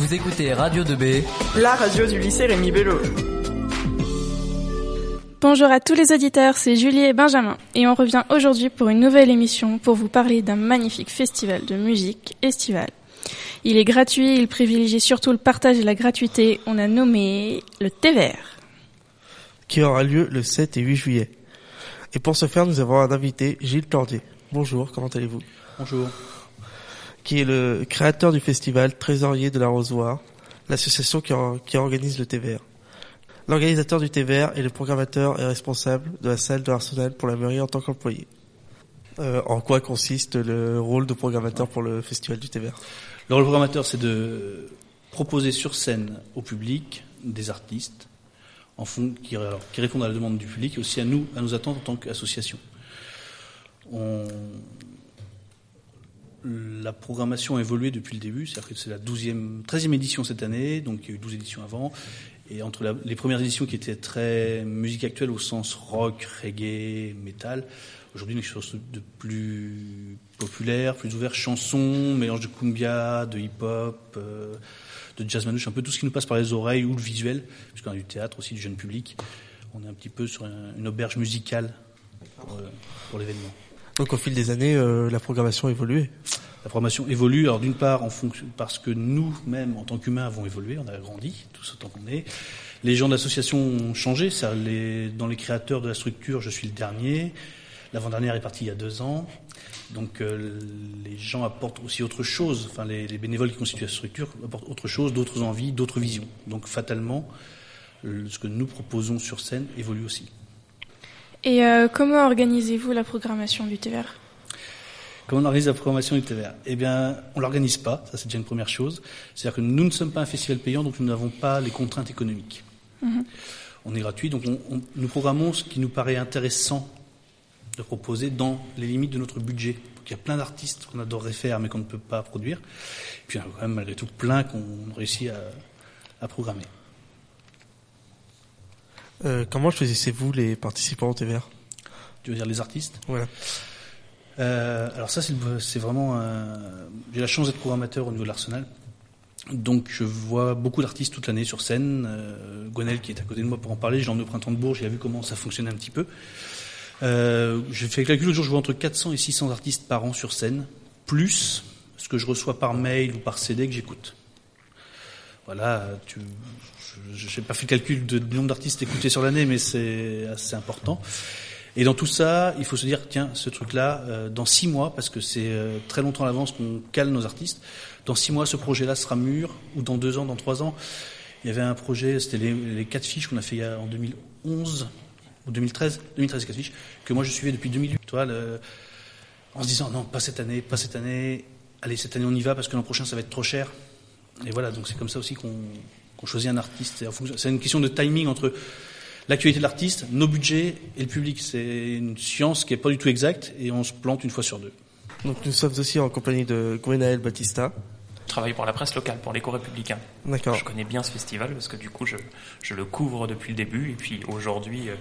Vous écoutez Radio 2B, la radio du lycée Rémi Bello. Bonjour à tous les auditeurs, c'est Julie et Benjamin et on revient aujourd'hui pour une nouvelle émission pour vous parler d'un magnifique festival de musique estivale. Il est gratuit, il privilégie surtout le partage et la gratuité. On a nommé le thé vert. Qui aura lieu le 7 et 8 juillet. Et pour ce faire, nous avons un invité, Gilles Tordier. Bonjour, comment allez-vous? Bonjour. Qui est le créateur du festival, trésorier de la Rosoire, l'association qui, organise le vert. L'organisateur du vert et le programmateur est responsable de la salle de l'Arsenal pour la mairie en tant qu'employé. Euh, en quoi consiste le rôle de programmateur pour le festival du vert Le rôle programmateur, c'est de proposer sur scène au public des artistes en qui, répondent à la demande du public et aussi à nous, à nos attentes en tant qu'association. On... La programmation a évolué depuis le début, c'est-à-dire que c'est la 12e, 13e édition cette année, donc il y a eu 12 éditions avant. Et entre les premières éditions qui étaient très musique actuelle au sens rock, reggae, métal, aujourd'hui quelque chose de plus populaire, plus ouvert, chanson, mélange de cumbia, de hip-hop, euh, de jazz manouche, un peu tout ce qui nous passe par les oreilles ou le visuel, puisqu'on a du théâtre aussi, du jeune public. On est un petit peu sur un, une auberge musicale pour, euh, pour l'événement. Donc au fil des années, euh, la programmation a évolué La programmation évolue, alors d'une part en fonction, parce que nous-mêmes, en tant qu'humains, avons évolué, on a grandi, ce temps qu'on est. Les gens de l'association ont changé, dans les créateurs de la structure, je suis le dernier. L'avant-dernière est partie il y a deux ans. Donc euh, les gens apportent aussi autre chose, enfin les, les, bénévoles qui constituent la structure apportent autre chose, d'autres envies, d'autres visions. Donc fatalement, le, ce que nous proposons sur scène évolue aussi. Et euh, comment organisez-vous la programmation du TVR Comment on organise la programmation du TVR Eh bien, on l'organise pas, ça c'est déjà une première chose. C'est-à-dire que nous ne sommes pas un festival payant, donc nous n'avons pas les contraintes économiques. Mm-hmm. On est gratuit, donc on, on, nous programmons ce qui nous paraît intéressant de proposer dans les limites de notre budget. Donc, il y a plein d'artistes qu'on adorerait faire mais qu'on ne peut pas produire. Et puis il y en a quand même malgré tout plein qu'on réussit à, à programmer. Euh, comment choisissez-vous les participants au TVR Tu veux dire les artistes? Voilà. Euh, alors ça c'est vraiment j'ai la chance d'être programmateur au niveau de l'Arsenal. Donc je vois beaucoup d'artistes toute l'année sur scène. Euh, Gwenel qui est à côté de moi pour en parler, j'ai emmené au printemps de Bourges, il a vu comment ça fonctionnait un petit peu. J'ai fait le calcul le jour, je vois entre 400 et 600 artistes par an sur scène, plus ce que je reçois par mail ou par CD que j'écoute. Voilà, je n'ai pas fait le calcul de, du nombre d'artistes écoutés sur l'année, mais c'est assez important. Et dans tout ça, il faut se dire, tiens, ce truc-là, euh, dans six mois, parce que c'est euh, très longtemps à l'avance qu'on cale nos artistes, dans six mois, ce projet-là sera mûr, ou dans deux ans, dans trois ans. Il y avait un projet, c'était les, quatre fiches qu'on a fait en 2011, ou 2013, 2013 quatre fiches, que moi je suivais depuis 2008. Toi, le, en se disant, non, pas cette année, pas cette année, allez, cette année on y va, parce que l'an prochain ça va être trop cher. Et voilà, donc c'est comme ça aussi qu'on qu'on choisit un artiste. C'est une question de timing entre l'actualité de l'artiste, nos budgets et le public. C'est une science qui n'est pas du tout exacte et on se plante une fois sur deux. Donc nous sommes aussi en compagnie de Gwenaël Batista. Je travaille pour la presse locale, pour l'écho républicain. D'accord. Je connais bien ce festival parce que du coup je, je le couvre depuis le début et puis aujourd'hui, euh,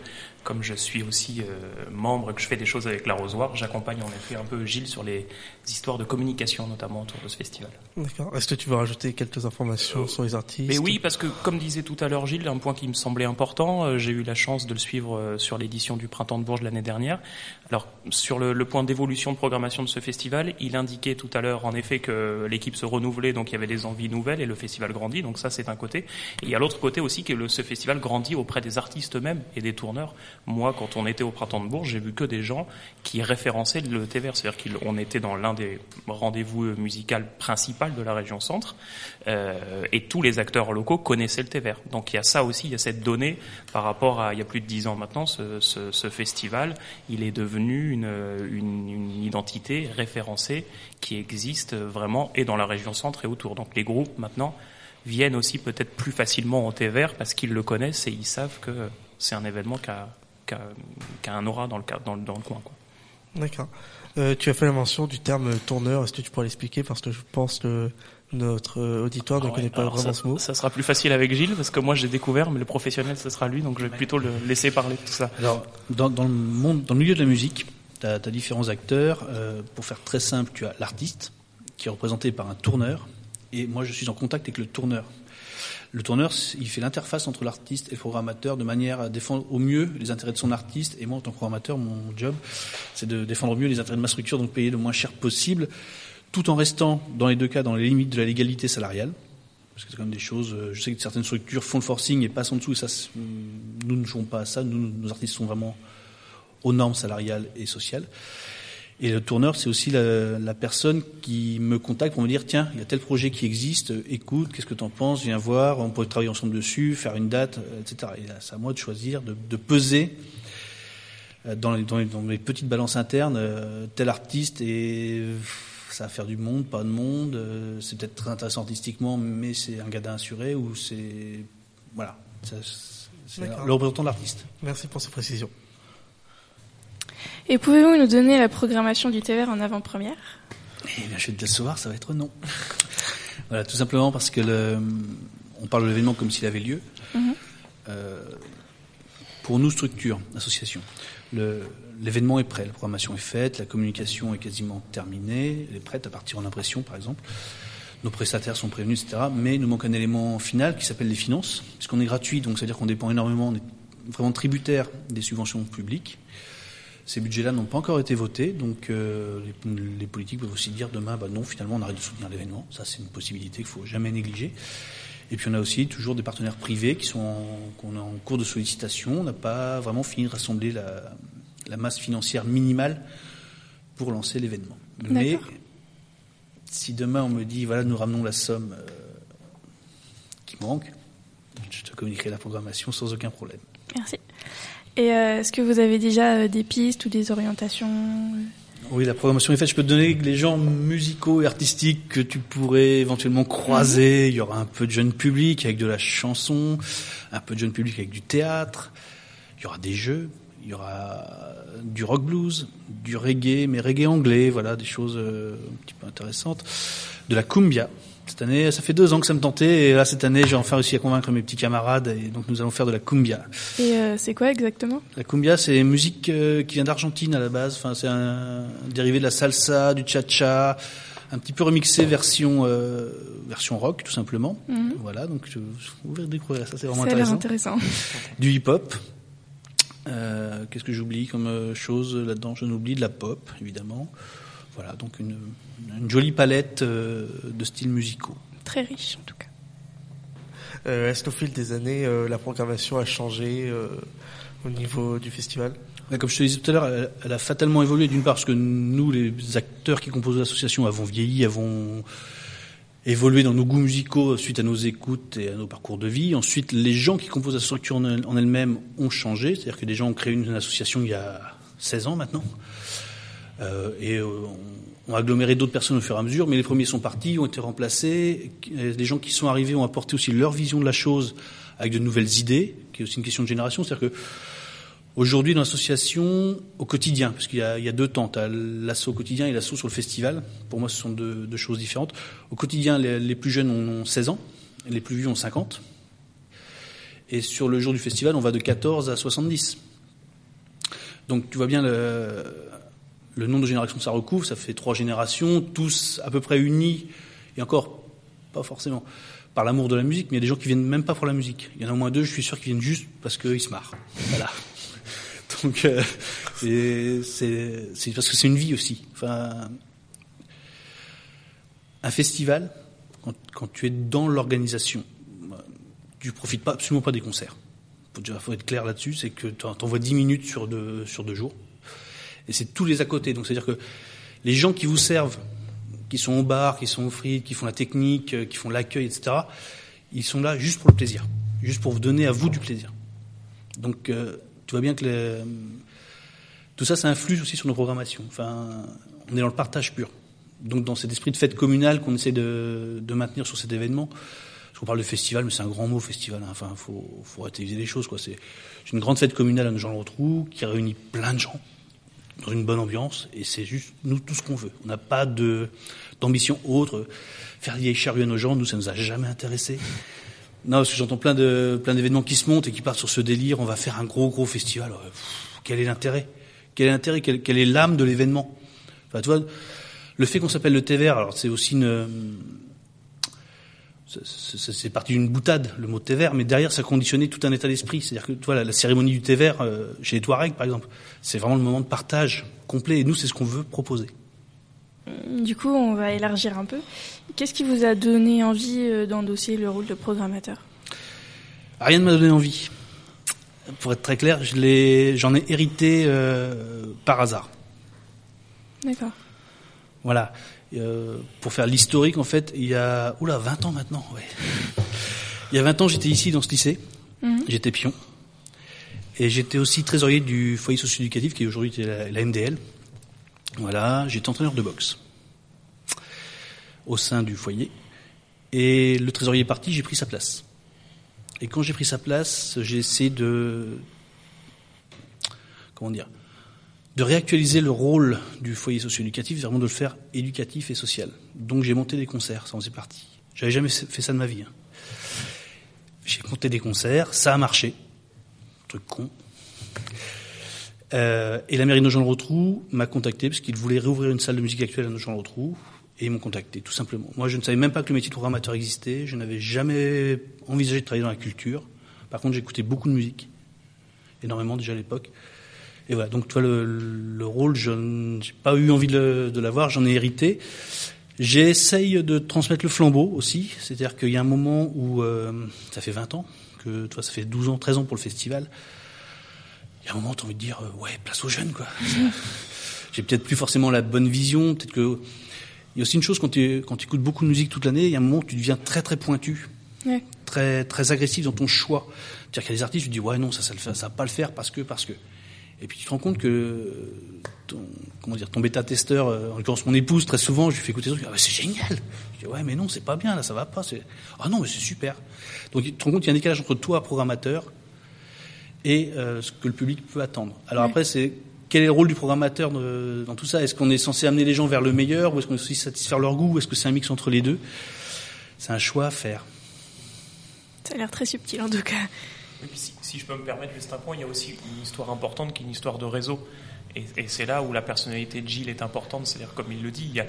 comme je suis aussi euh, membre, que je fais des choses avec l'arrosoir, j'accompagne en effet un peu Gilles sur les histoires de communication notamment autour de ce festival. D'accord. Est-ce que tu veux rajouter quelques informations euh, sur les artistes Mais oui, parce que comme disait tout à l'heure Gilles, un point qui me semblait important, j'ai eu la chance de le suivre sur l'édition du Printemps de Bourges l'année dernière. Alors sur le, le point d'évolution de programmation de ce festival, il indiquait tout à l'heure en effet que l'équipe se renouvelait, donc il y avait des envies nouvelles et le festival donc ça c'est un côté. Et il y a l'autre côté aussi que le, ce festival grandit auprès des artistes eux-mêmes et des tourneurs. Moi, quand on était au Printemps de Bourges, j'ai vu que des gens qui référençaient le TVR, c'est-à-dire qu'on était dans l'un des rendez-vous musicaux principal de la région centre, euh, et tous les acteurs locaux connaissaient le TVR. Donc il y a ça aussi, il y a cette donnée par rapport à il y a plus de dix ans maintenant, ce, festival, il est devenu une, une, identité référencée qui existe vraiment et dans la région centre et autour. Donc les groupes maintenant viennent aussi peut-être plus facilement au TVR parce qu'ils le connaissent et ils savent que c'est un événement qui a, qui a, qui a un aura dans le, dans, dans le coin. Quoi. D'accord. Euh, tu as fait la mention du terme tourneur. Est-ce que tu pourrais l'expliquer? Parce que je pense que notre auditoire ne Ah ouais, connaît pas alors vraiment ça, ce mot. Ça sera plus facile avec Gilles parce que moi j'ai découvert, mais le professionnel ce sera lui, donc je vais plutôt le laisser parler de tout ça. Alors, dans, dans le monde, dans le milieu de la musique, tu as, différents acteurs. Euh, pour faire très simple, tu as l'artiste qui est représenté par un tourneur Et moi, je suis en contact avec le tourneur. Le tourneur, il fait l'interface entre l'artiste et le programmateur de manière à défendre au mieux les intérêts de son artiste. Et moi, en tant que programmateur, mon job, c'est de défendre au mieux les intérêts de ma structure, donc payer le moins cher possible, tout en restant, dans les deux cas, dans les limites de la légalité salariale. Parce que c'est quand même des choses, euh, je sais que certaines structures font le forcing et passent en dessous, et ça, nous ne jouons pas à ça. Nous, nos artistes sont vraiment aux normes salariales et sociales. Et le tourneur, c'est aussi la, la, personne qui me contacte pour me dire tiens, il y a tel projet qui existe, écoute, qu'est-ce que tu en penses, viens voir, on pourrait travailler ensemble dessus, faire une date, etc. Et c'est à moi de choisir, de, de peser euh, dans les, dans, les, dans les, petites balances internes euh, tel artiste et ça va faire du monde, pas de monde, euh, c'est peut-être très intéressant artistiquement, mais c'est un gars assuré ou c'est voilà, c'est le représentant de l'artiste. Merci pour ces précisions. Et pouvez-vous nous donner la programmation du TVR en avant-première? Eh bien, je vais te décevoir, ça va être non. voilà, tout simplement parce que le, on parle de l'événement comme s'il avait lieu. Mm -hmm. euh, pour nous, structure, association, l'événement est prêt, la programmation est faite, la communication est quasiment terminée, elle est prête à partir en impression, par exemple. Nos prestataires sont prévenus, etc. Mais il nous manque un élément final qui s'appelle les finances, puisqu'on est gratuit, donc c'est-à-dire qu'on dépend énormément, on est vraiment tributaire des subventions publiques. Ces budgets-là n'ont pas encore été votés, donc euh, les, les, politiques peuvent aussi dire demain, bah non, finalement, on arrête de soutenir l'événement. Ça, c'est une possibilité qu'il faut jamais négliger. Et puis on a aussi toujours des partenaires privés qui sont qu'on est en cours de sollicitation. On n'a pas vraiment fini de rassembler la, la masse financière minimale pour lancer l'événement. Mais si demain on me dit voilà, nous ramenons la somme euh, qui manque, je te communiquerai la programmation sans aucun problème. Merci. Et euh, est-ce que vous avez déjà euh, des pistes ou des orientations Oui, la programmation est faite. Je peux te donner les genres musicaux et artistiques que tu pourrais éventuellement croiser. Mmh. Il y aura un peu de jeune public avec de la chanson, un peu de jeune public avec du théâtre. Il y aura des jeux. Il y aura du rock blues, du reggae, mais reggae anglais, voilà, des choses euh, un petit peu intéressantes. De la cumbia, cette année, ça fait deux ans que ça me tentait, et là, cette année, j'ai enfin réussi à convaincre mes petits camarades, et donc nous allons faire de la cumbia. Et euh, c'est quoi exactement? La cumbia, c'est musique euh, qui vient d'Argentine à la base, enfin, c'est un, dérivé de la salsa, du cha-cha, un petit peu remixé version euh, version rock, tout simplement. Mm -hmm. Voilà, donc je, vous verrez découvrir ça, c'est vraiment intéressant. intéressant. Du hip-hop. Euh, Qu'est-ce que j'oublie comme chose là-dedans? Je n'oublie de la pop, évidemment. Voilà, donc une, une jolie palette euh, de styles musicaux. Très riche, en tout cas. Euh, Est-ce qu'au fil des années, euh, la programmation a changé euh, au niveau du festival? Comme je te disais tout à l'heure, elle, elle, a fatalement évolué d'une part parce que nous, les acteurs qui composent l'association, avons vieilli, avons évolué dans nos goûts musicaux suite à nos écoutes et à nos parcours de vie. Ensuite, les gens qui composent la structure en elle-même ont changé, c'est-à-dire que des gens ont créé une association il y a 16 ans maintenant. Euh, et euh, on, a aggloméré d'autres personnes au fur et à mesure, mais les premiers sont partis, ont été remplacés. Les gens qui sont arrivés ont apporté aussi leur vision de la chose avec de nouvelles idées, qui est aussi une question de génération. C'est-à-dire que aujourd'hui, dans l'association, au quotidien, parce qu'il y, y, a deux temps, tu as l'assaut au quotidien et l'assaut sur le festival. Pour moi, ce sont deux, deux choses différentes. Au quotidien, les, plus jeunes ont 16 ans, les plus vieux ont 50. Et sur le jour du festival, on va de 14 à 70. Donc tu vois bien le, le nombre de générations que ça recouvre, ça fait trois générations, tous à peu près unis, et encore pas forcément par l'amour de la musique, mais il y a des gens qui viennent même pas pour la musique. Il y en a au moins deux, je suis sûr, qui viennent juste parce qu'ils se marrent. Voilà. Donc euh, c'est parce que c'est une vie aussi. Enfin, un festival, quand, tu es dans l'organisation, tu profites pas absolument pas des concerts. Il faut être clair là-dessus, c'est que tu envoies 10 minutes sur deux jours et c'est tous les à côté. Donc c'est-à-dire que les gens qui vous servent, qui sont au bar, qui sont au frites, qui font la technique, qui font l'accueil, etc., ils sont là juste pour le plaisir, juste pour vous donner à vous du plaisir. Donc euh, tu vois bien que tout ça, ça influe aussi sur nos programmations. Enfin, on est dans le partage pur. Donc dans cet esprit de fête communale qu'on essaie de, maintenir sur cet événement, qu'on parle de festival, mais c'est un grand mot festival. Hein. Enfin, faut, faut relativiser les choses. C'est une grande fête communale à retrouvent, qui réunit plein de gens dans une bonne ambiance, et c'est juste nous tout ce qu'on veut. On n'a pas de d'ambition autre. Faire vieille charrue à nos gens, nous, ça nous a jamais intéressé. Non, parce que j'entends plein de plein d'événements qui se montent et qui partent sur ce délire. On va faire un gros gros festival. Quel est l'intérêt? Quel est l'intérêt? Quelle, quelle, est l'âme de l'événement? Enfin, tu vois, le fait qu'on s'appelle le TVR, alors c'est aussi une c'est parti d'une boutade, le mot thé vert, mais derrière, ça conditionnait tout un état d'esprit. C'est-à-dire que, voilà, la cérémonie du thé vert, euh, chez les Touaregs, par exemple, c'est vraiment le moment de partage complet. Et nous, c'est ce qu'on veut proposer. Du coup, on va élargir un peu. Qu'est-ce qui vous a donné envie euh, d'endosser le rôle de programmateur? Rien ne m'a donné envie. Pour être très clair, j'en ai, hérité euh, par hasard. D'accord. Voilà. Euh, pour faire l'historique, en fait, il y a oula 20 ans maintenant. Ouais. Il y a 20 ans, j'étais ici dans ce lycée. Mhm. J'étais pion. Et j'étais aussi trésorier du foyer socio-éducatif qui est aujourd'hui la, la, MDL. Voilà, j'étais entraîneur de boxe au sein du foyer. Et le trésorier est parti, j'ai pris sa place. Et quand j'ai pris sa place, j'ai essayé de comment dire de réactualiser le rôle du foyer socio-éducatif, vraiment de le faire éducatif et social. Donc j'ai monté des concerts, ça en faisait partie. J'avais jamais fait ça de ma vie. Hein. J'ai monté des concerts, ça a marché. Truc con. Euh, et la mairie de Nogent-le-Rotrou m'a contacté parce qu'ils voulaient réouvrir une salle de musique actuelle à Nogent-le-Rotrou. Et ils m'ont contacté, tout simplement. Moi, je ne savais même pas que le métier de programmateur existait. Je n'avais jamais envisagé de travailler dans la culture. Par contre, j'écoutais beaucoup de musique. Énormément déjà à l'époque. Et voilà, donc toi, le, le rôle, je n'ai pas eu envie de, de l'avoir, j'en ai hérité. J'essaye de transmettre le flambeau aussi, c'est-à-dire qu'il y a un moment où, euh, ça fait 20 ans, que toi, ça fait 12 ans, 13 ans pour le festival, il y a un moment où tu as envie de dire, euh, ouais, place aux jeunes, quoi. J'ai peut-être plus forcément la bonne vision, peut-être que... Il y a aussi une chose, quand tu, quand écoutes beaucoup de musique toute l'année, il y a un moment où tu deviens très très pointu, ouais. très très agressif dans ton choix. C'est-à-dire qu'il y a des artistes, tu dis, ouais, non, ça, ça, ça va pas le faire parce que, parce que... Et puis tu te rends compte que ton, comment dire, ton bêta-testeur, euh, en l'occurrence mon épouse, très souvent, je lui fais écouter des trucs, ah, c'est génial. Je dis, ouais, mais non, c'est pas bien, là, ça va pas. Ah non, mais c'est super. Donc tu te rends compte qu'il y a un décalage entre toi, programmateur, et euh, ce que le public peut attendre. Alors après, c'est quel est le rôle du programmateur de, dans tout ça? Est-ce qu'on est censé amener les gens vers le meilleur, ou est-ce qu'on est aussi satisfaire leur goût, ou est-ce que c'est un mix entre les deux? C'est un choix à faire. Ça a l'air très subtil en tout cas si, je peux me permettre juste un point, il y a aussi une histoire importante qui est une histoire de réseau. Et, et c'est là où la personnalité de Gilles est importante, c'est-à-dire comme il le dit, il y a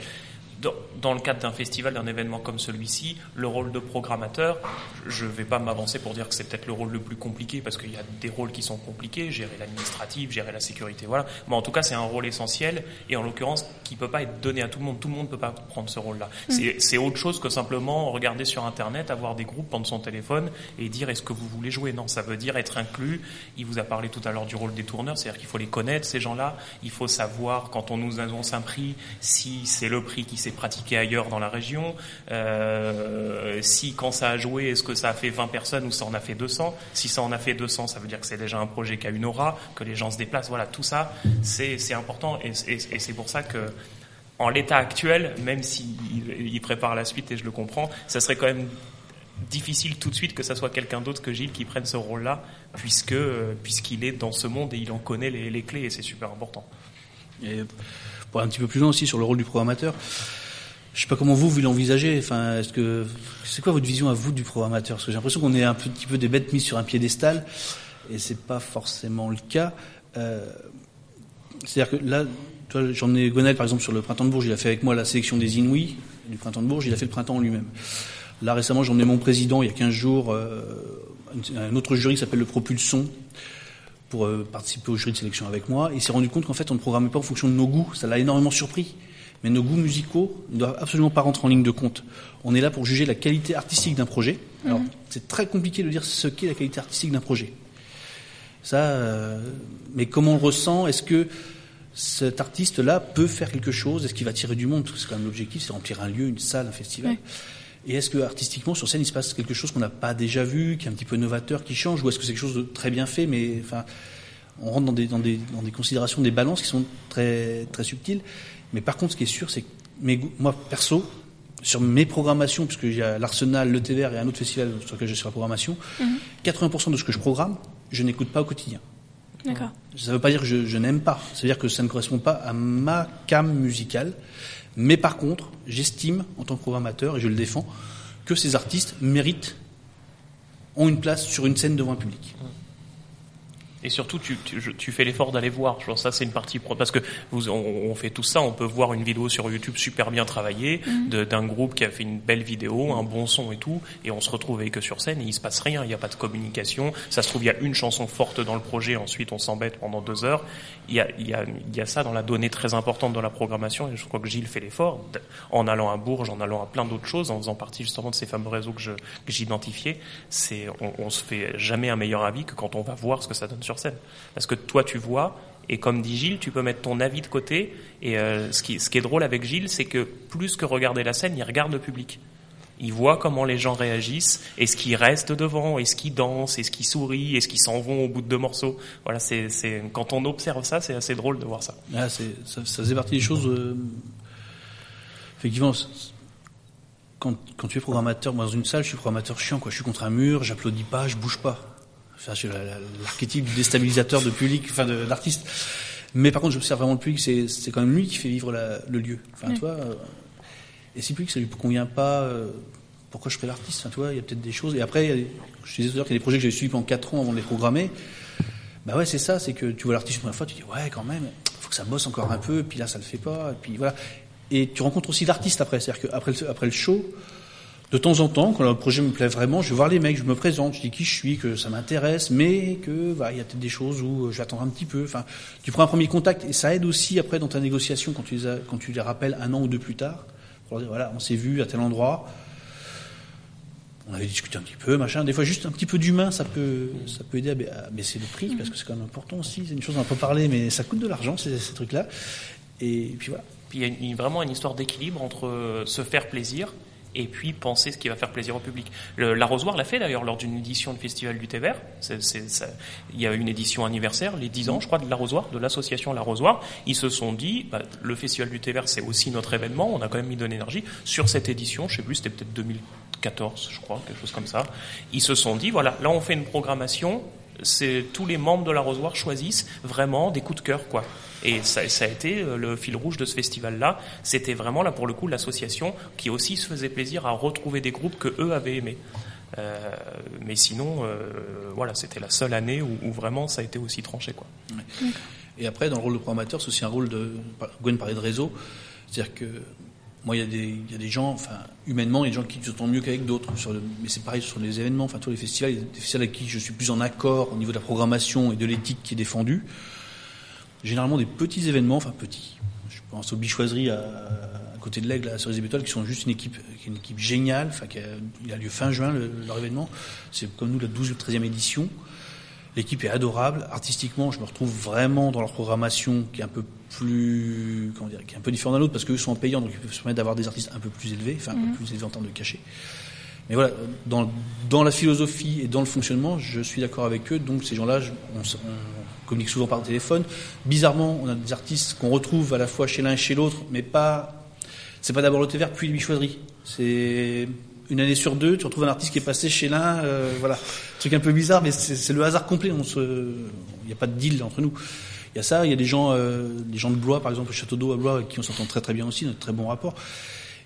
dans, le cadre d'un festival, d'un événement comme celui-ci, le rôle de programmateur, je ne vais pas m'avancer pour dire que c'est peut-être le rôle le plus compliqué, parce qu'il y a des rôles qui sont compliqués, gérer l'administratif, gérer la sécurité, voilà. Mais en tout cas, c'est un rôle essentiel, et en l'occurrence, qui peut pas être donné à tout le monde. Tout le monde ne peut pas prendre ce rôle-là. Mm. C'est autre chose que simplement regarder sur Internet, avoir des groupes, prendre son téléphone, et dire est-ce que vous voulez jouer? Non, ça veut dire être inclus. Il vous a parlé tout à l'heure du rôle des tourneurs, c'est-à-dire qu'il faut les connaître, ces gens-là. Il faut savoir, quand on nous annonce un prix, si c'est le prix qui s'est pratiqué ailleurs dans la région, euh, si quand ça a joué, est-ce que ça a fait 20 personnes ou ça en a fait 200 Si ça en a fait 200, ça veut dire que c'est déjà un projet qui a une aura, que les gens se déplacent. Voilà, tout ça, c'est important et, c'est pour ça que en l'état actuel, même s'il il prépare la suite et je le comprends, ça serait quand même difficile tout de suite que ça soit quelqu'un d'autre que Gilles qui prenne ce rôle-là, puisque puisqu'il est dans ce monde et il en connaît les, les clés et c'est super important. Et pour un petit peu plus loin aussi sur le rôle du programmateur, je sais pas comment vous vous l'envisagez. Enfin, est-ce que c'est quoi votre vision à vous du programmateur Parce que j'ai l'impression qu'on est un petit peu des bêtes mises sur un piédestal, et c'est pas forcément le cas. Euh, c'est-à-dire que là, j'en ai Gonel par exemple sur le printemps de Bourges, il a fait avec moi la sélection des Inouïs du printemps de Bourges, il a fait le printemps lui-même. Là récemment, j'en ai mon président il y a 15 jours, euh, un autre jury qui s'appelle le Propulson pour euh, participer au jury de sélection avec moi. Il s'est rendu compte qu'en fait, on ne programmait pas en fonction de nos goûts. Ça l'a énormément surpris. Mais nos goûts musicaux ne doivent absolument pas rentrer en ligne de compte. On est là pour juger la qualité artistique d'un projet. Alors, mhm. c'est très compliqué de dire ce qu'est la qualité artistique d'un projet. Ça, euh, mais comment on le ressent? Est-ce que cet artiste-là peut faire quelque chose? Est-ce qu'il va tirer du monde? Parce que c'est quand même l'objectif, c'est remplir un lieu, une salle, un festival. Et est-ce que artistiquement, sur scène, il se passe quelque chose qu'on n'a pas déjà vu, qui est un petit peu novateur, qui change, ou est-ce que c'est quelque chose de très bien fait, mais enfin, on rentre dans des, dans des, dans des considérations, des balances qui sont très, très subtiles. Mais par contre, ce qui est sûr, c'est que moi, perso, sur mes programmations, puisque j'ai l'Arsenal, le TVR et un autre festival sur lequel je suis la programmation, 80% mhm. de ce que je programme, je n'écoute pas au quotidien. D'accord. Ça ne veut pas dire que je, je n'aime pas. Ça veut dire que ça ne correspond pas à ma cam musicale. Mais par contre, j'estime, en tant que programmateur, et je le défends, que ces artistes méritent, ont une place sur une scène devant un public. Et surtout, tu, tu, tu fais l'effort d'aller voir. Genre ça, c'est une partie pro parce que vous, on, on, fait tout ça. On peut voir une vidéo sur YouTube super bien travaillée mm. d'un groupe qui a fait une belle vidéo, un bon son et tout, et on se retrouve avec eux sur scène et il se passe rien. Il n'y a pas de communication. Ça se trouve, il y a une chanson forte dans le projet. Ensuite, on s'embête pendant deux heures. Il y a, il y a, il y a ça dans la donnée très importante dans la programmation. Et je crois que Gilles fait l'effort en allant à Bourges, en allant à plein d'autres choses, en faisant partie justement de ces fameux réseaux que j'identifiais. C'est, on, on se fait jamais un meilleur avis que quand on va voir ce que ça donne sur scène. Parce que toi, tu vois, et comme dit Gilles, tu peux mettre ton avis de côté. Et euh, ce, qui, est drôle avec Gilles, c'est que plus que regarder la scène, il regarde le public. Il voit comment les gens réagissent, est-ce qu'ils restent devant, est-ce qu'ils dansent, est-ce qu'ils sourient, est-ce qu'ils s'en vont au bout de deux morceaux. Voilà, c'est, quand on observe ça, c'est assez drôle de voir ça. Ah, c'est, ça, faisait partie des choses. Euh, effectivement, quand, tu es programmateur, moi dans une salle, je suis programmateur chiant. Je suis contre un mur, j'applaudis pas, je bouge pas. Enfin, je l'archétype du déstabilisateur de public, enfin de l'artiste. Mais par contre, j'observe vraiment le public, c'est, c'est quand même lui qui fait vivre la, le lieu. Enfin, toi, euh, et si le public ça lui convient pas, euh, pourquoi je ferais l'artiste? Enfin, toi, il y a peut-être des choses. Et après, il je disais tout à l'heure qu'il y a des projets que j'ai suivis pendant 4 ans avant de les programmer. Bah ouais, c'est ça, c'est que tu vois l'artiste une fois, tu dis ouais, quand même, faut que ça bosse encore un peu, puis là, ça le fait pas, et puis voilà. Et tu rencontres aussi l'artiste après, c'est-à-dire qu'après le, après le show, de temps en temps, quand le projet me plaît vraiment, je vais voir les mecs, je me présente, je dis qui je suis, que ça m'intéresse, mais que bah, il y a peut-être des choses où euh, je vais attendre un petit peu. Enfin, tu prends un premier contact et ça aide aussi après dans ta négociation quand tu les, rappelles un an ou deux plus tard pour leur dire voilà, on s'est vu à tel endroit, on avait discuté un petit peu, machin. Des fois, juste un petit peu d'humain, ça peut, ça peut aider à baisser le prix parce que c'est quand même important aussi. C'est une chose on peut parler, mais ça coûte de l'argent ces, trucs-là. Et puis voilà. Puis il y a vraiment une histoire d'équilibre entre euh, se faire plaisir et puis penser ce qui va faire plaisir au public. L'arrosoir l'a fait d'ailleurs lors d'une édition du Festival du Thé Vert. il y a une édition anniversaire, les 10 ans, je crois, de l'arrosoir, de l'association L'Arrosoir. Ils se sont dit, bah, le Festival du Thé Vert, c'est aussi notre événement. On a quand même mis de l'énergie sur cette édition. Je sais plus, c'était peut-être 2014, je crois, quelque chose comme ça. Ils se sont dit, voilà, là, on fait une programmation. Tous les membres de l'arrosoir choisissent vraiment des coups de cœur, quoi. Et ça, a été euh, le fil rouge de ce festival-là. C'était vraiment là pour le coup l'association qui aussi se faisait plaisir à retrouver des groupes que eux avaient aimés. Euh, mais sinon, euh, voilà, c'était la seule année où, vraiment ça a été aussi tranché, quoi. Et après, dans le rôle de programmateur, c'est aussi un rôle de. Gwen parlait de réseau, c'est-à-dire que moi, il y, y a des gens, enfin, humainement, il y a des gens qui s'entendent mieux qu'avec d'autres. mais c'est pareil sur les événements, enfin, tous les festivals, il des festivals avec qui je suis plus en accord au niveau de la programmation et de l'éthique qui est défendue généralement des petits événements, enfin petits. Je pense aux Bichoiseries à, à côté de l'Aigle, à Cerise et qui sont juste une équipe, une équipe géniale, enfin, qui a, il a lieu fin juin, le, leur événement. C'est comme nous la 12 ou 13e édition. L'équipe est adorable. Artistiquement, je me retrouve vraiment dans leur programmation qui est un peu plus, comment dire, qui est un peu différente d'un autre parce qu'eux sont payants, donc ils peuvent se permettre d'avoir des artistes un peu plus élevés, enfin, un peu plus élevés en termes de cachet. Mais voilà, dans, dans la philosophie et dans le fonctionnement, je suis d'accord avec eux. Donc ces gens-là, on, on, communique souvent par téléphone. Bizarrement, on a des artistes qu'on retrouve à la fois chez l'un et chez l'autre, mais pas. C'est pas d'abord le thé vert puis les bichoiseries. C'est une année sur deux, tu retrouves un artiste qui est passé chez l'un, euh, voilà, truc un peu bizarre, mais c'est le hasard complet. Il n'y a pas de deal entre nous. Il y a ça, il y a des gens, euh, des gens de Blois, par exemple, le château d'eau à Blois, qui on s'entend très très bien aussi, notre très bon rapport.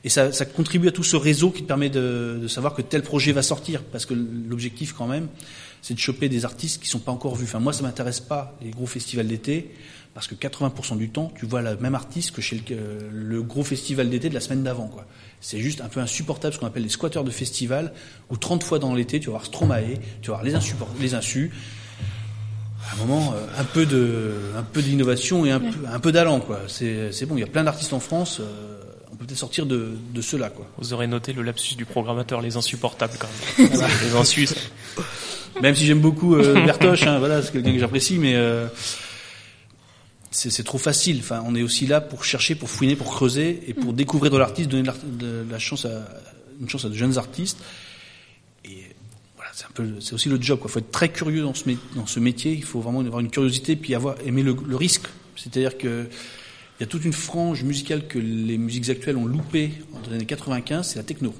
Et ça, ça, contribue à tout ce réseau qui permet de, de savoir que tel projet va sortir, parce que l'objectif quand même, c'est de choper des artistes qui sont pas encore vus. Enfin, moi, ça m'intéresse pas les gros festivals d'été parce que 80% du temps, tu vois le même artiste que chez le, le gros festival d'été de la semaine d'avant, quoi. C'est juste un peu insupportable ce qu'on appelle les squatteurs de festival où 30 fois dans l'été, tu vas voir Stromae, tu vas voir les, insupport les insus. À un moment, euh, un peu de, un peu d'innovation et un peu, un peu d'allant, quoi. C'est, c'est bon. Il y a plein d'artistes en France. Euh, on peut peut-être sortir de, de cela, quoi. Vous aurez noté le lapsus du programmateur, les insupportables, quand même. les insus. Même si j'aime beaucoup euh, Bertoche, hein, voilà, c'est quelqu'un que j'apprécie, mais euh, c'est trop facile. Enfin, on est aussi là pour chercher, pour fouiner, pour creuser et pour mm. découvrir de l'artiste, donner de la, chance à une chance à de jeunes artistes. Et voilà, c'est un peu, c'est aussi le job. Il faut être très curieux dans ce, dans ce métier. Il faut vraiment avoir une curiosité puis avoir aimer le, le risque. C'est-à-dire que il y a toute une frange musicale que les musiques actuelles ont loupé entre les années 95, c'est la techno.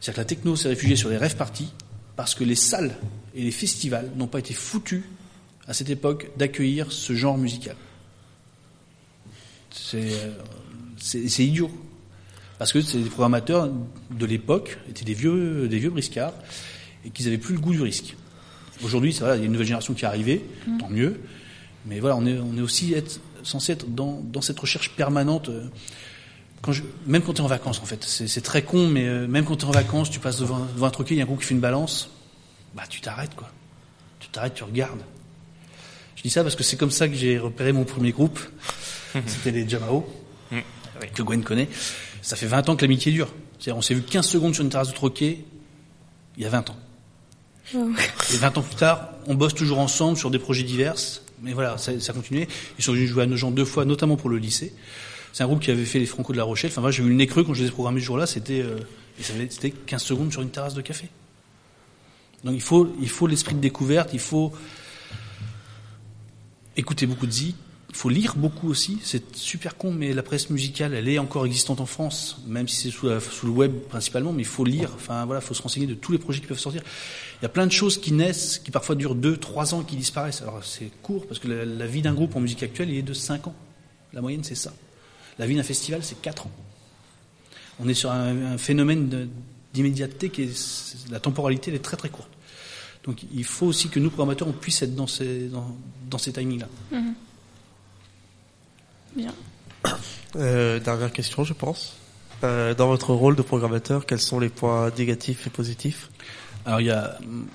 C'est-à-dire que la techno s'est réfugiée sur les rêves parties parce que les salles et les festivals n'ont pas été foutus à cette époque d'accueillir ce genre musical. C'est idiot. Parce que c'est des programmateurs de l'époque, étaient des vieux, des vieux briscards, et qu'ils n'avaient plus le goût du risque. Aujourd'hui, c'est vrai, il y a une nouvelle génération qui est arrivée, tant mieux. Mais voilà, on est, on est aussi être, censé être dans, dans cette recherche permanente. euh, Quand je, même quand tu es en vacances, en fait. C'est très con, mais euh, même quand tu es en vacances, tu passes devant, devant un troquet, il y a un coup qui fait une balance, bah tu t'arrêtes, quoi. Tu t'arrêtes, tu regardes. Je dis ça parce que c'est comme ça que j'ai repéré mon premier groupe. C'était les Jamao, que Gwen connaît. Ça fait 20 ans que l'amitié dure. C'est-à-dire, on s'est vu 15 secondes sur une terrasse de troquet il y a 20 ans. Et 20 ans plus tard, on bosse toujours ensemble sur des projets divers. Mais voilà, ça, ça a continué. Ils sont venus jouer à nos gens deux fois, notamment pour le lycée. C'est un groupe qui avait fait les Franco de la Rochelle. Enfin, moi, j'ai eu le nez creux quand je les ai programmés ce jour-là. C'était, euh, et ça avait- c'était 15 secondes sur une terrasse de café. Donc, il faut, il faut l'esprit de découverte. Il faut écouter beaucoup de zik. Il faut lire beaucoup aussi. C'est super con, mais la presse musicale, elle est encore existante en France, même si c'est sous, le web principalement. Mais il faut lire. Enfin, voilà, il faut se renseigner de tous les projets qui peuvent sortir. Il y a plein de choses qui naissent, qui parfois durent deux, trois ans, qui disparaissent. Alors c'est court parce que la, vie d'un groupe en musique actuelle il est de cinq ans. La moyenne c'est ça. La vie d'un festival c'est quatre ans. On est sur un, un phénomène d'immédiateté qui est la temporalité elle est très très courte. Donc il faut aussi que nous programmateurs on puisse être dans ces dans, dans ces timings là. Bien. Euh, dernière question, je pense. Euh, dans votre rôle de programmateur, quels sont les points négatifs et positifs? Alors il y a hum,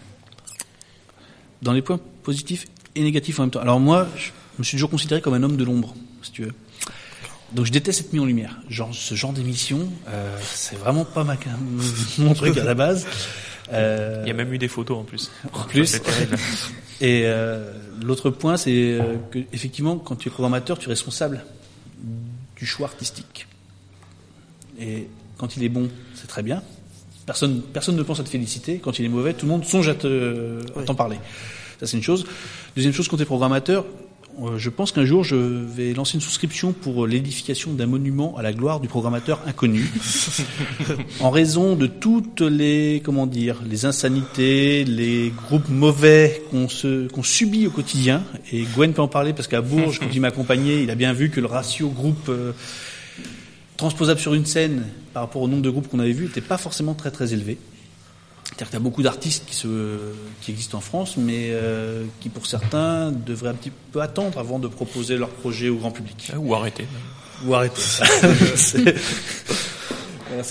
dans les points positifs et négatifs en même temps. Alors moi, je me suis toujours considéré comme un homme de l'ombre, si tu veux. Donc je déteste être mis en lumière. Genre ce genre d'émission, euh, c'est vraiment pas ma, mon truc à la base. Euh, Il y a même eu des photos en plus. en plus. Et euh, l'autre point, c'est euh, que effectivement, quand tu es programmateur, tu es responsable du choix artistique. Et quand il est bon, c'est très bien. Personne, personne ne pense à te féliciter. Quand il est mauvais, tout le monde songe à te- à t'en parler. Ça, c'est une chose. Deuxième chose, quand tu es programmateur, je pense qu'un jour, je vais lancer une souscription pour l'édification d'un monument à la gloire du programmateur inconnu, en raison de toutes les, comment dire, les insanités, les groupes mauvais qu'on subit au quotidien. Et Gwen peut en parler parce qu'à Bourges, quand il m'accompagnait, il a bien vu que le ratio groupe euh, transposable sur une scène par rapport au nombre de groupes qu'on avait vus n'était pas forcément très très élevé. C'est-à-dire qu'il y a beaucoup d'artistes qui, se, qui existent en France, mais euh, qui pour certains devraient un petit peu attendre avant de proposer leur projet au grand public. Ou arrêter. Ou arrêter. c'est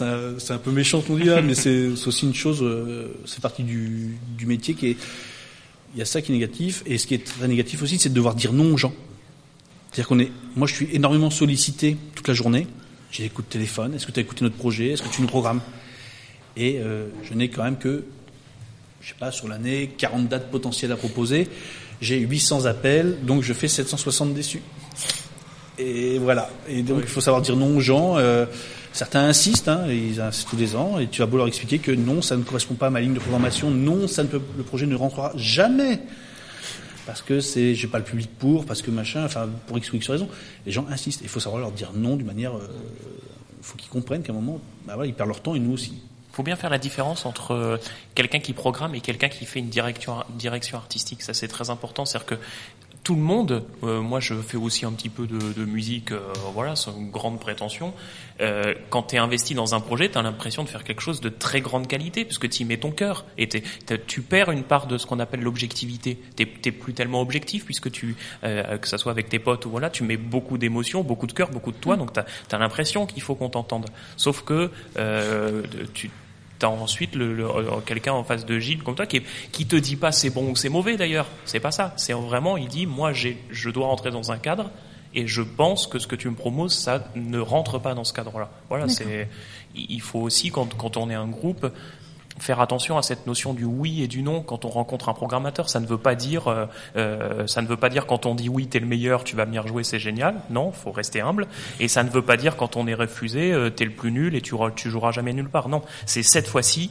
un, un peu méchant ce qu'on dit là, mais c'est aussi une chose, euh, c'est partie du, du métier qui est... Il y a ça qui est négatif, et ce qui est très négatif aussi, c'est de devoir dire non aux gens. C'est-à-dire qu'on est... Moi, je suis énormément sollicité toute la journée. J'ai des coups de téléphone. Est-ce que tu as écouté notre projet? Est-ce que tu nous programmes? Et euh, je n'ai quand même que, je sais pas, sur l'année, 40 dates potentielles à proposer. J'ai 800 appels, donc je fais 760 déçus. Et voilà. Et donc il faut savoir dire non aux gens. Euh, certains insistent, hein, ils insistent tous les ans, et tu vas beau leur expliquer que non, ça ne correspond pas à ma ligne de programmation, non, le projet ne rentrera jamais parce que c'est j'ai pas le public pour, parce que machin, enfin pour x ou x raison. Les gens insistent. Il faut savoir leur dire non d'une manière. Il faut qu'ils comprennent qu'à un moment, bah ils perdent leur temps et nous aussi. Faut bien faire la différence entre euh, quelqu'un qui programme et quelqu'un qui fait une direction, direction artistique. Ça, c'est très important. C'est-à-dire que tout le monde, euh, moi je fais aussi un petit peu de, de musique, euh, voilà, c'est une grande prétention. Euh, quand tu es investi dans un projet, tu as l'impression de faire quelque chose de très grande qualité, puisque tu y mets ton cœur. Et t'es- t'as- tu perds une part de ce qu'on appelle l'objectivité. Tu n'es plus tellement objectif, puisque tu, euh, que ça soit avec tes potes ou voilà, tu mets beaucoup d'émotions, beaucoup de cœur, beaucoup de toi, donc tu as, l'impression qu'il faut qu'on t'entende. Sauf que euh, tu T'as ensuite le, le- euh, quelqu'un en face de Gilles comme toi qui, qui te dit pas c'est bon ou c'est mauvais d'ailleurs. C'est pas ça. C'est vraiment il dit moi j'ai je dois rentrer dans un cadre et je pense que ce que tu me promoses ça ne rentre pas dans ce cadre-là. Voilà c'est il il faut aussi quand quand on est un groupe faire attention à cette notion du oui et du non quand on rencontre un programmateur. Ça ne veut pas dire, euh, euh, ça ne veut pas dire quand on dit oui t'es le meilleur, tu vas venir jouer, c'est génial. Non, faut rester humble. Et ça ne veut pas dire quand on est refusé, euh, t'es le plus nul et tu, joueras jamais nulle part. Non, c'est cette fois-ci.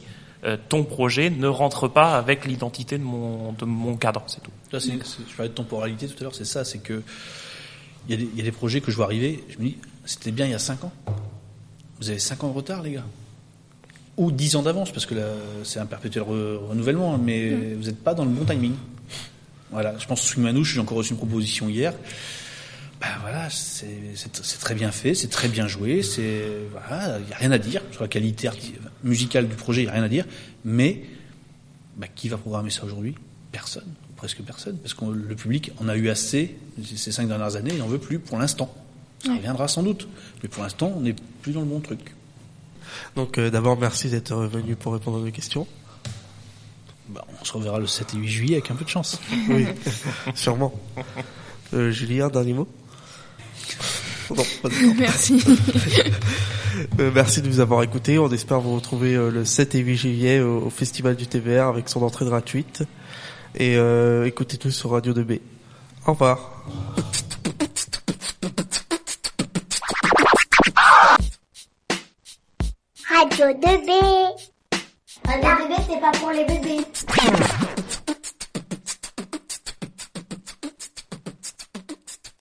ton projet ne rentre pas avec l'identité de mon, cadre, c'est tout. Je parlais de temporalité tout à l'heure, c'est ça, c'est que il y, y a des projets que je vois arriver, je me dis, c'était bien il y a 5 ans. Vous avez 5 ans de retard, les gars. Ou 10 ans d'avance, parce que là, c'est un perpétuel re- renouvellement, hein, mais vous n'êtes pas dans le bon timing. Voilà, je pense que sous Manouche, j'ai encore reçu une proposition hier. Ben voilà, c'est très bien fait, c'est très bien joué, c'est voilà, il y a rien à dire sur la qualité musicale du projet, il y a rien à dire, mais bah, qui va programmer ça aujourd'hui? Personne, presque personne, parce que le public en a eu assez ces cinq dernières années, il n'en veut plus pour l'instant. Ça Ouais. reviendra sans doute, mais pour l'instant, on n'est plus dans le bon truc. Donc euh, d'abord, merci d'être venu pour répondre à nos questions. Bah, on se reverra le 7 et 8 juillet avec un peu de chance. Oui, sûrement. Euh, Julie, un dernier mot Non, pas d'accord. Merci. Euh, merci de nous avoir écoutés. On espère vous retrouver euh, le 7 et 8 juillet au, au Festival du TVR avec son entrée gratuite. Et euh, écoutez-nous sur Radio 2B. Au revoir. Radio 2B. Radio 2B, c'est pas pour les bébés.